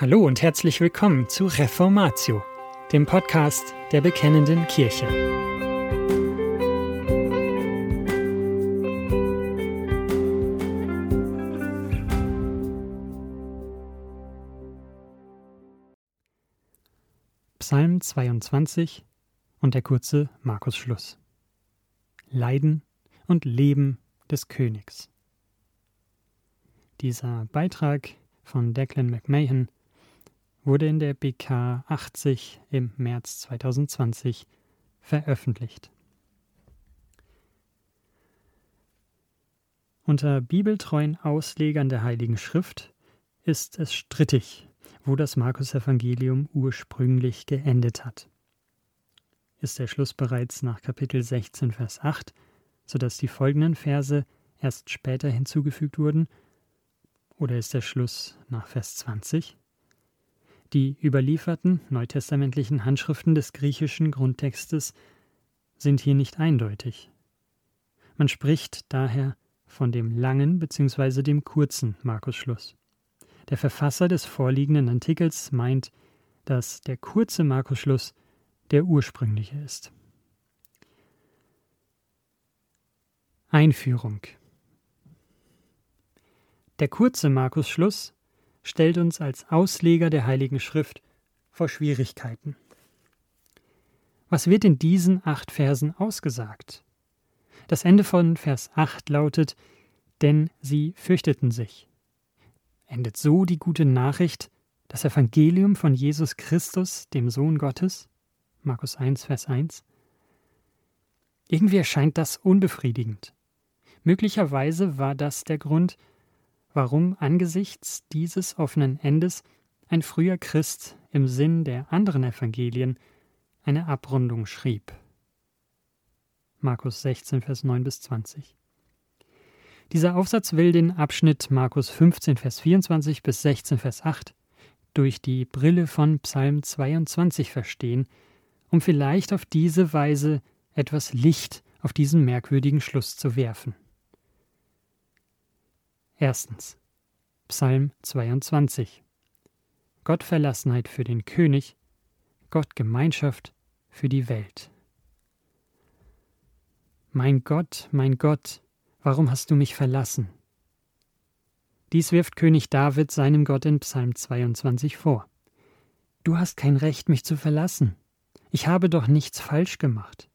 Hallo und herzlich willkommen zu Reformatio, dem Podcast der Bekennenden Kirche. Psalm 22 und der kurze Markus-Schluss. Leiden und Leben des Königs. Dieser Beitrag von Declan McMahon wurde in der BK 80 im März 2020 veröffentlicht. Unter bibeltreuen Auslegern der Heiligen Schrift ist es strittig, wo das Markus-Evangelium ursprünglich geendet hat. Ist der Schluss bereits nach Kapitel 16, Vers 8, sodass die folgenden Verse erst später hinzugefügt wurden, oder ist der Schluss nach Vers 20? Die überlieferten neutestamentlichen Handschriften des griechischen Grundtextes sind hier nicht eindeutig. Man spricht daher von dem langen bzw. dem kurzen Markusschluss. Der Verfasser des vorliegenden Artikels meint, dass der kurze Markusschluss der ursprüngliche ist. Einführung Der kurze Markusschluss stellt uns als Ausleger der Heiligen Schrift vor Schwierigkeiten. Was wird in diesen acht Versen ausgesagt? Das Ende von Vers 8 lautet, denn sie fürchteten sich. Endet so die gute Nachricht, das Evangelium von Jesus Christus, dem Sohn Gottes? Markus 1, Vers 1. Irgendwie erscheint das unbefriedigend. Möglicherweise war das der Grund, warum angesichts dieses offenen Endes ein früher Christ im Sinn der anderen Evangelien eine Abrundung schrieb. Markus 16, Vers 9 bis 20. Dieser Aufsatz will den Abschnitt Markus 15, Vers 24 bis 16, Vers 8 durch die Brille von Psalm 22 verstehen, um vielleicht auf diese Weise etwas Licht auf diesen merkwürdigen Schluss zu werfen. Erstens. Psalm 22. Gottverlassenheit für den König, Gottgemeinschaft für die Welt. Mein Gott, mein Gott, warum hast du mich verlassen? Dies wirft König David seinem Gott in Psalm 22 vor. Du hast kein Recht, mich zu verlassen. Ich habe doch nichts falsch gemacht.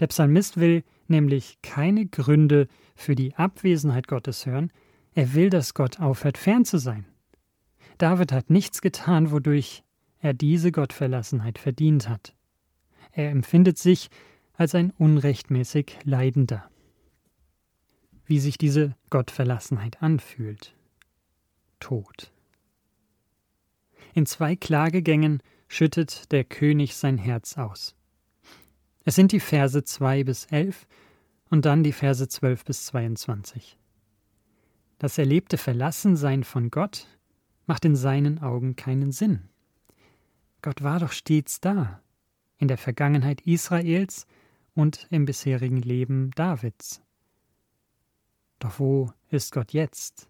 Der Psalmist will nämlich keine Gründe für die Abwesenheit Gottes hören, er will, dass Gott aufhört, fern zu sein. David hat nichts getan, wodurch er diese Gottverlassenheit verdient hat. Er empfindet sich als ein unrechtmäßig Leidender. Wie sich diese Gottverlassenheit anfühlt. Tod. In zwei Klagegängen schüttet der König sein Herz aus. Es sind die Verse 2 bis 11 und dann die Verse 12 bis 22. Das erlebte Verlassensein von Gott macht in seinen Augen keinen Sinn. Gott war doch stets da, in der Vergangenheit Israels und im bisherigen Leben Davids. Doch wo ist Gott jetzt?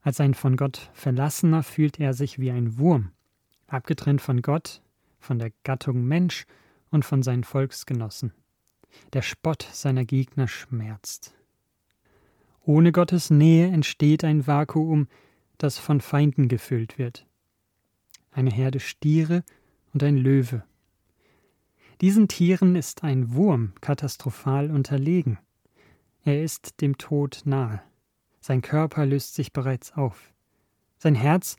Als ein von Gott Verlassener fühlt er sich wie ein Wurm, abgetrennt von Gott, von der Gattung Mensch und von seinen Volksgenossen. Der Spott seiner Gegner schmerzt. Ohne Gottes Nähe entsteht ein Vakuum, das von Feinden gefüllt wird. Eine Herde Stiere und ein Löwe. Diesen Tieren ist ein Wurm katastrophal unterlegen. Er ist dem Tod nahe. Sein Körper löst sich bereits auf. Sein Herz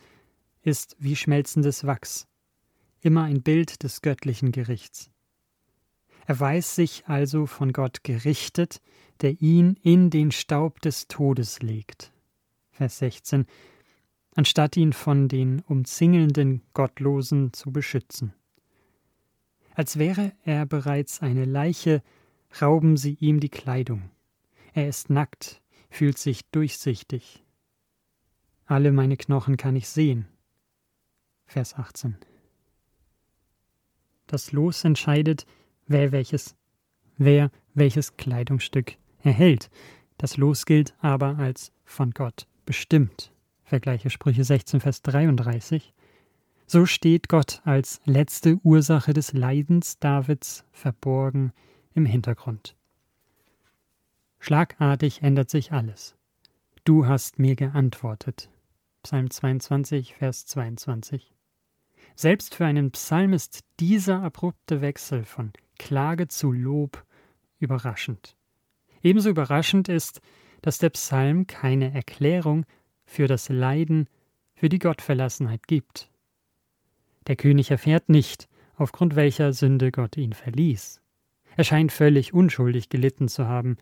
ist wie schmelzendes Wachs, immer ein Bild des göttlichen Gerichts. Er weiß sich also von Gott gerichtet, der ihn in den Staub des Todes legt. Vers 16 anstatt ihn von den umzingelnden Gottlosen zu beschützen. Als wäre er bereits eine Leiche, rauben sie ihm die Kleidung. Er ist nackt, fühlt sich durchsichtig. Alle meine Knochen kann ich sehen. Vers 18. Das Los entscheidet, wer welches, wer welches Kleidungsstück erhält. Das Los gilt aber als von Gott bestimmt. vergleiche Sprüche 16, Vers 33, so steht Gott als letzte Ursache des Leidens Davids verborgen im Hintergrund. Schlagartig ändert sich alles. Du hast mir geantwortet. Psalm 22, Vers 22. Selbst für einen Psalm ist dieser abrupte Wechsel von Klage zu Lob überraschend. Ebenso überraschend ist, dass der Psalm keine Erklärung für das Leiden, für die Gottverlassenheit gibt. Der König erfährt nicht, aufgrund welcher Sünde Gott ihn verließ. Er scheint völlig unschuldig gelitten zu haben.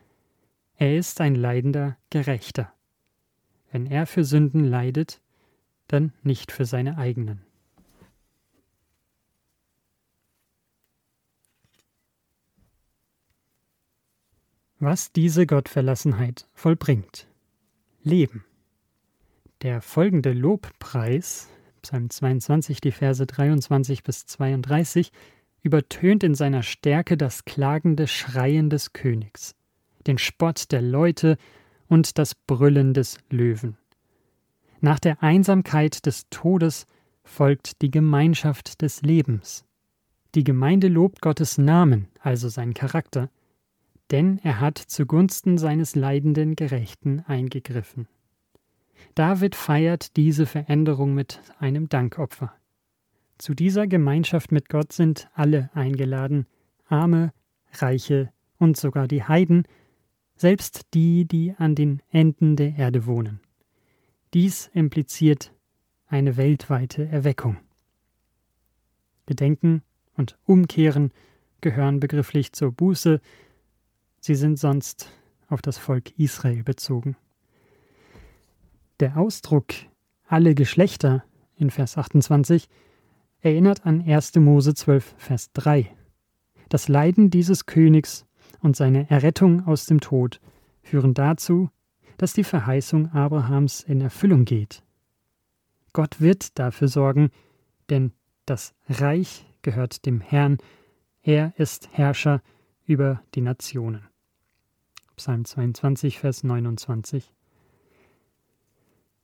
Er ist ein leidender Gerechter. Wenn er für Sünden leidet, dann nicht für seine eigenen. Was diese Gottverlassenheit vollbringt. Leben. Der folgende Lobpreis, Psalm 22, die Verse 23 bis 32, übertönt in seiner Stärke das klagende Schreien des Königs, den Spott der Leute und das Brüllen des Löwen. Nach der Einsamkeit des Todes folgt die Gemeinschaft des Lebens. Die Gemeinde lobt Gottes Namen, also seinen Charakter, denn er hat zugunsten seines leidenden Gerechten eingegriffen. David feiert diese Veränderung mit einem Dankopfer. Zu dieser Gemeinschaft mit Gott sind alle eingeladen, Arme, Reiche und sogar die Heiden, selbst die, die an den Enden der Erde wohnen. Dies impliziert eine weltweite Erweckung. Gedenken und Umkehren gehören begrifflich zur Buße, sie sind sonst auf das Volk Israel bezogen. Der Ausdruck alle Geschlechter in Vers 28 erinnert an 1. Mose 12, Vers 3. Das Leiden dieses Königs und seine Errettung aus dem Tod führen dazu, dass die Verheißung Abrahams in Erfüllung geht. Gott wird dafür sorgen, denn das Reich gehört dem Herrn, er ist Herrscher über die Nationen. Psalm 22, Vers 29.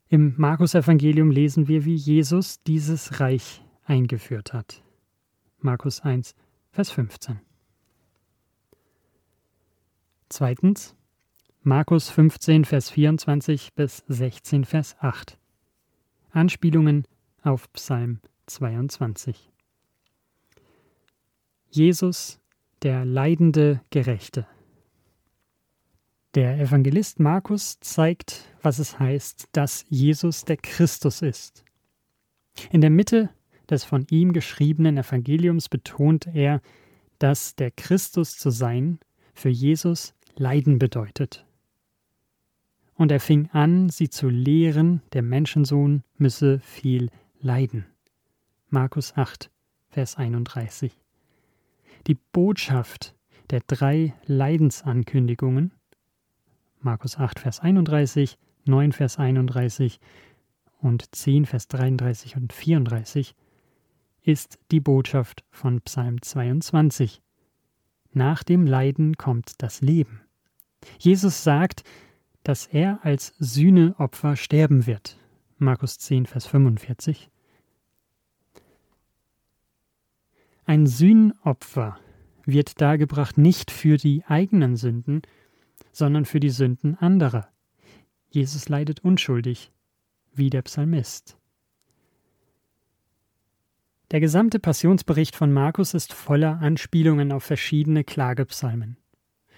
Im Markus-Evangelium lesen wir, wie Jesus dieses Reich eingeführt hat. Markus 1, Vers 15. Zweitens, Markus 15, Vers 24 bis 16, Vers 8. Anspielungen auf Psalm 22. Jesus, der leidende Gerechte. Der Evangelist Markus zeigt, was es heißt, dass Jesus der Christus ist. In der Mitte des von ihm geschriebenen Evangeliums betont er, dass der Christus zu sein für Jesus Leiden bedeutet. Und er fing an, sie zu lehren, der Menschensohn müsse viel leiden. Markus 8, Vers 31. Die Botschaft der drei Leidensankündigungen Markus 8, Vers 31, 9, Vers 31 und 10, Vers 33 und 34, ist die Botschaft von Psalm 22. Nach dem Leiden kommt das Leben. Jesus sagt, dass er als Sühneopfer sterben wird. Markus 10, Vers 45. Ein Sühnopfer wird dargebracht nicht für die eigenen Sünden, sondern für die Sünden anderer. Jesus leidet unschuldig, wie der Psalmist. Der gesamte Passionsbericht von Markus ist voller Anspielungen auf verschiedene Klagepsalmen.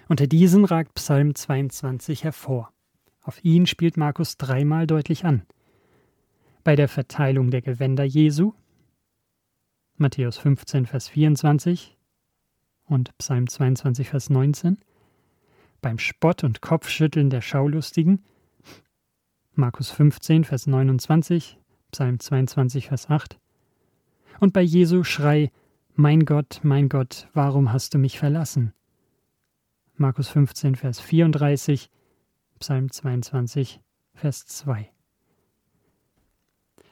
Unter diesen ragt Psalm 22 hervor. Auf ihn spielt Markus dreimal deutlich an. Bei der Verteilung der Gewänder Jesu, Matthäus 15, Vers 24 und Psalm 22, Vers 19, beim Spott und Kopfschütteln der Schaulustigen, Markus 15, Vers 29, Psalm 22, Vers 8, und bei Jesu Schrei, Mein Gott, mein Gott, warum hast du mich verlassen? Markus 15, Vers 34, Psalm 22, Vers 2.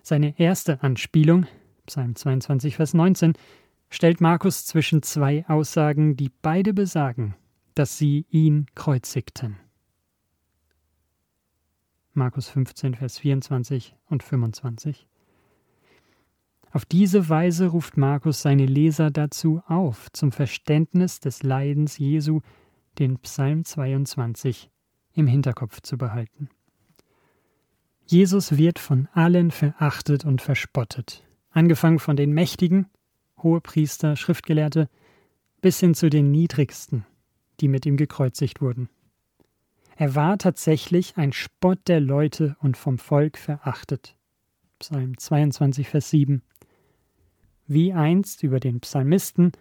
Seine erste Anspielung, Psalm 22, Vers 19, stellt Markus zwischen zwei Aussagen, die beide besagen, dass sie ihn kreuzigten. Markus 15, Vers 24 und 25. Auf diese Weise ruft Markus seine Leser dazu auf, zum Verständnis des Leidens Jesu den Psalm 22 im Hinterkopf zu behalten. Jesus wird von allen verachtet und verspottet, angefangen von den Mächtigen, Hohepriester, Schriftgelehrte, bis hin zu den Niedrigsten, die mit ihm gekreuzigt wurden. Er war tatsächlich ein Spott der Leute und vom Volk verachtet. Psalm 22, Vers 7. Wie einst über den Psalmisten,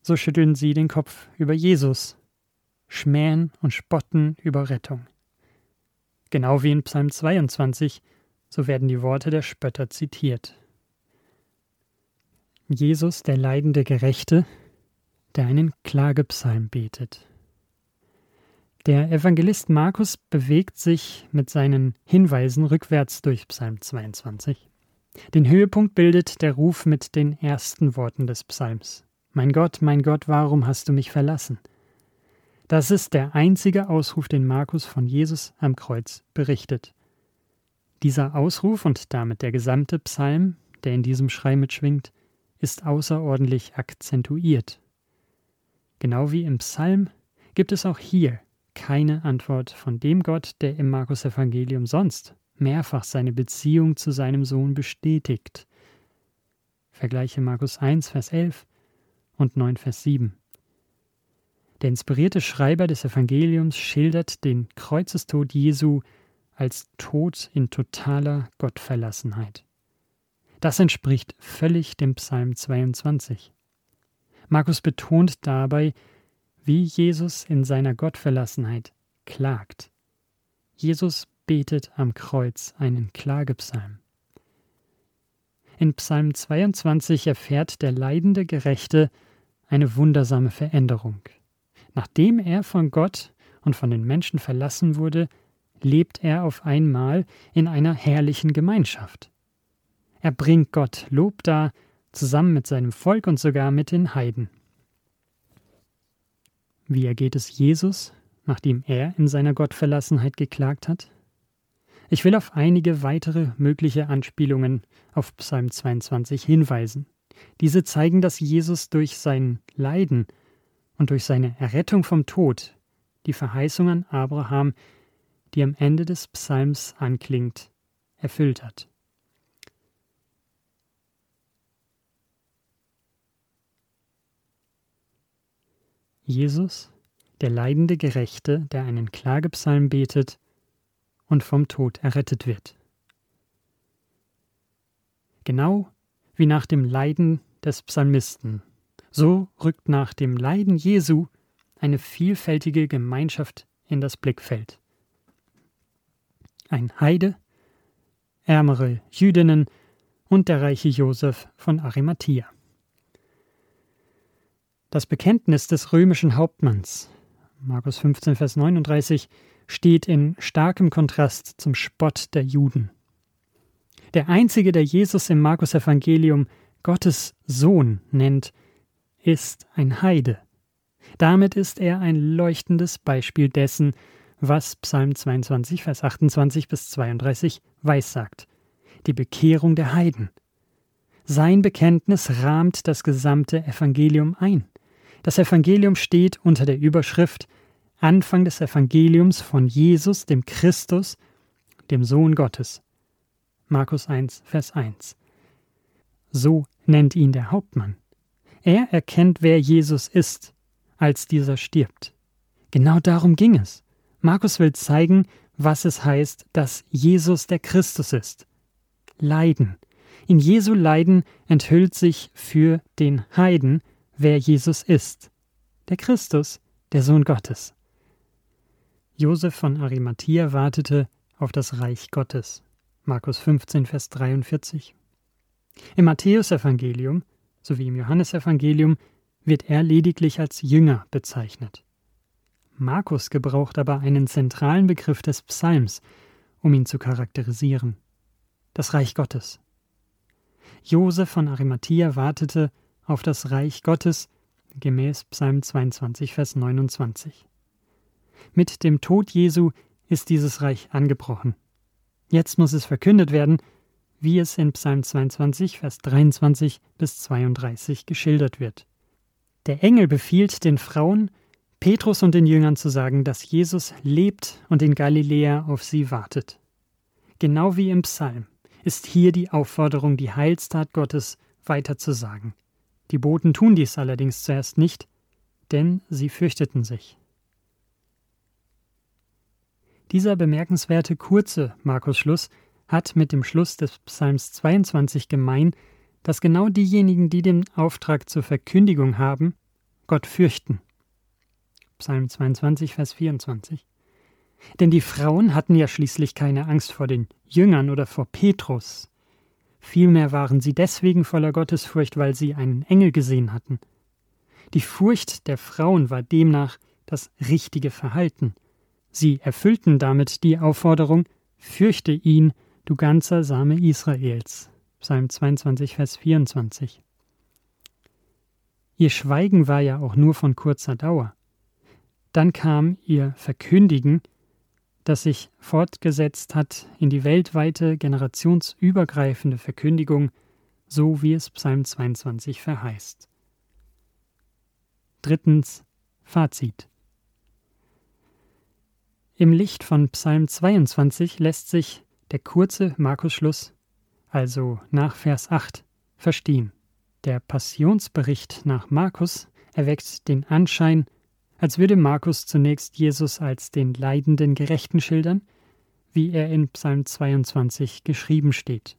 so schütteln sie den Kopf über Jesus, schmähen und spotten über Rettung. Genau wie in Psalm 22, so werden die Worte der Spötter zitiert. Jesus, der leidende Gerechte, der einen Klagepsalm betet. Der Evangelist Markus bewegt sich mit seinen Hinweisen rückwärts durch Psalm 22. Den Höhepunkt bildet der Ruf mit den ersten Worten des Psalms. Mein Gott, mein Gott, warum hast du mich verlassen? Das ist der einzige Ausruf, den Markus von Jesus am Kreuz berichtet. Dieser Ausruf und damit der gesamte Psalm, der in diesem Schrei mitschwingt, ist außerordentlich akzentuiert. Genau wie im Psalm gibt es auch hier keine Antwort von dem Gott, der im Markus Evangelium sonst mehrfach seine Beziehung zu seinem Sohn bestätigt. Vergleiche Markus 1, Vers 11 und 9, Vers 7. Der inspirierte Schreiber des Evangeliums schildert den Kreuzestod Jesu als Tod in totaler Gottverlassenheit. Das entspricht völlig dem Psalm 22. Markus betont dabei, wie Jesus in seiner Gottverlassenheit klagt. Jesus betet am Kreuz einen Klagepsalm. In Psalm 22 erfährt der leidende Gerechte eine wundersame Veränderung. Nachdem er von Gott und von den Menschen verlassen wurde, lebt er auf einmal in einer herrlichen Gemeinschaft. Er bringt Gott Lob dar, zusammen mit seinem Volk und sogar mit den Heiden. Wie ergeht es Jesus, nachdem er in seiner Gottverlassenheit geklagt hat? Ich will auf einige weitere mögliche Anspielungen auf Psalm 22 hinweisen. Diese zeigen, dass Jesus durch sein Leiden und durch seine Errettung vom Tod die Verheißung an Abraham, die am Ende des Psalms anklingt, erfüllt hat. Jesus, der leidende Gerechte, der einen Klagepsalm betet, und vom Tod errettet wird. Genau wie nach dem Leiden des Psalmisten, so rückt nach dem Leiden Jesu eine vielfältige Gemeinschaft in das Blickfeld. Ein Heide, ärmere Jüdinnen und der reiche Josef von Arimathea. Das Bekenntnis des römischen Hauptmanns, Markus 15, Vers 39, steht in starkem Kontrast zum Spott der Juden. Der einzige, der Jesus im Markus Evangelium Gottes Sohn nennt, ist ein Heide. Damit ist er ein leuchtendes Beispiel dessen, was Psalm 22, Vers 28 bis 32 weissagt. Die Bekehrung der Heiden. Sein Bekenntnis rahmt das gesamte Evangelium ein. Das Evangelium steht unter der Überschrift Anfang des Evangeliums von Jesus, dem Christus, dem Sohn Gottes. Markus 1, Vers 1. So nennt ihn der Hauptmann. Er erkennt, wer Jesus ist, als dieser stirbt. Genau darum ging es. Markus will zeigen, was es heißt, dass Jesus der Christus ist. Leiden. In Jesu Leiden enthüllt sich für den Heiden, wer Jesus ist. Der Christus, der Sohn Gottes. Josef von Arimathea wartete auf das Reich Gottes. Markus 15, Vers 43. Im Matthäusevangelium sowie im Johannesevangelium wird er lediglich als Jünger bezeichnet. Markus gebraucht aber einen zentralen Begriff des Psalms, um ihn zu charakterisieren: das Reich Gottes. Josef von Arimathea wartete auf das Reich Gottes gemäß Psalm 22, Vers 29. Mit dem Tod Jesu ist dieses Reich angebrochen. Jetzt muss es verkündet werden, wie es in Psalm 22, Vers 23 bis 32 geschildert wird. Der Engel befiehlt den Frauen, Petrus und den Jüngern zu sagen, dass Jesus lebt und in Galiläa auf sie wartet. Genau wie im Psalm ist hier die Aufforderung, die Heilstat Gottes weiterzusagen. Die Boten tun dies allerdings zuerst nicht, denn sie fürchteten sich. Dieser bemerkenswerte kurze Markus-Schluss hat mit dem Schluss des Psalms 22 gemein, dass genau diejenigen, die den Auftrag zur Verkündigung haben, Gott fürchten. Psalm 22, Vers 24. Denn die Frauen hatten ja schließlich keine Angst vor den Jüngern oder vor Petrus. Vielmehr waren sie deswegen voller Gottesfurcht, weil sie einen Engel gesehen hatten. Die Furcht der Frauen war demnach das richtige Verhalten. Sie erfüllten damit die Aufforderung, fürchte ihn, du ganzer Same Israels. Psalm 22, Vers 24. Ihr Schweigen war ja auch nur von kurzer Dauer. Dann kam ihr Verkündigen, das sich fortgesetzt hat in die weltweite generationsübergreifende Verkündigung, so wie es Psalm 22 verheißt. Drittens Fazit. Im Licht von Psalm 22 lässt sich der kurze Markus-Schluss, also nach Vers 8, verstehen. Der Passionsbericht nach Markus erweckt den Anschein, als würde Markus zunächst Jesus als den leidenden Gerechten schildern, wie er in Psalm 22 geschrieben steht.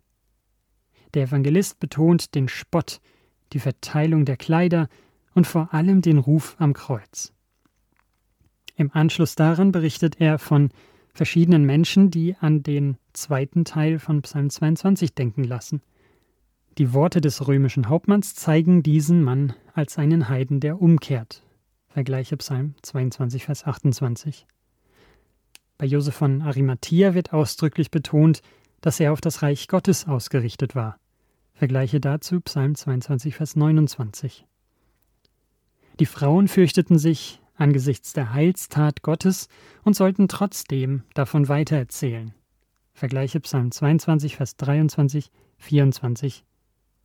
Der Evangelist betont den Spott, die Verteilung der Kleider und vor allem den Ruf am Kreuz. Im Anschluss daran berichtet er von verschiedenen Menschen, die an den zweiten Teil von Psalm 22 denken lassen. Die Worte des römischen Hauptmanns zeigen diesen Mann als einen Heiden, der umkehrt. Vergleiche Psalm 22, Vers 28. Bei Josef von Arimathea wird ausdrücklich betont, dass er auf das Reich Gottes ausgerichtet war. Vergleiche dazu Psalm 22, Vers 29. Die Frauen fürchteten sich angesichts der Heilstat Gottes und sollten trotzdem davon weitererzählen. Vergleiche Psalm 22, Vers 23, 24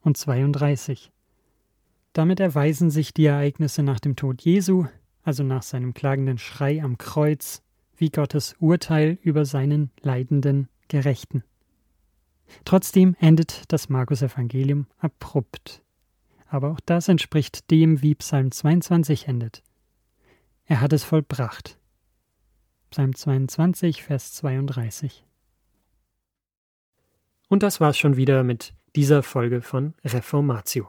und 32. Damit erweisen sich die Ereignisse nach dem Tod Jesu, also nach seinem klagenden Schrei am Kreuz, wie Gottes Urteil über seinen leidenden Gerechten. Trotzdem endet das Markus-Evangelium abrupt aber auch das entspricht dem, wie Psalm 22 endet. Er hat es vollbracht. Psalm 22, Vers 32. Und das war's schon wieder mit dieser Folge von Reformatio.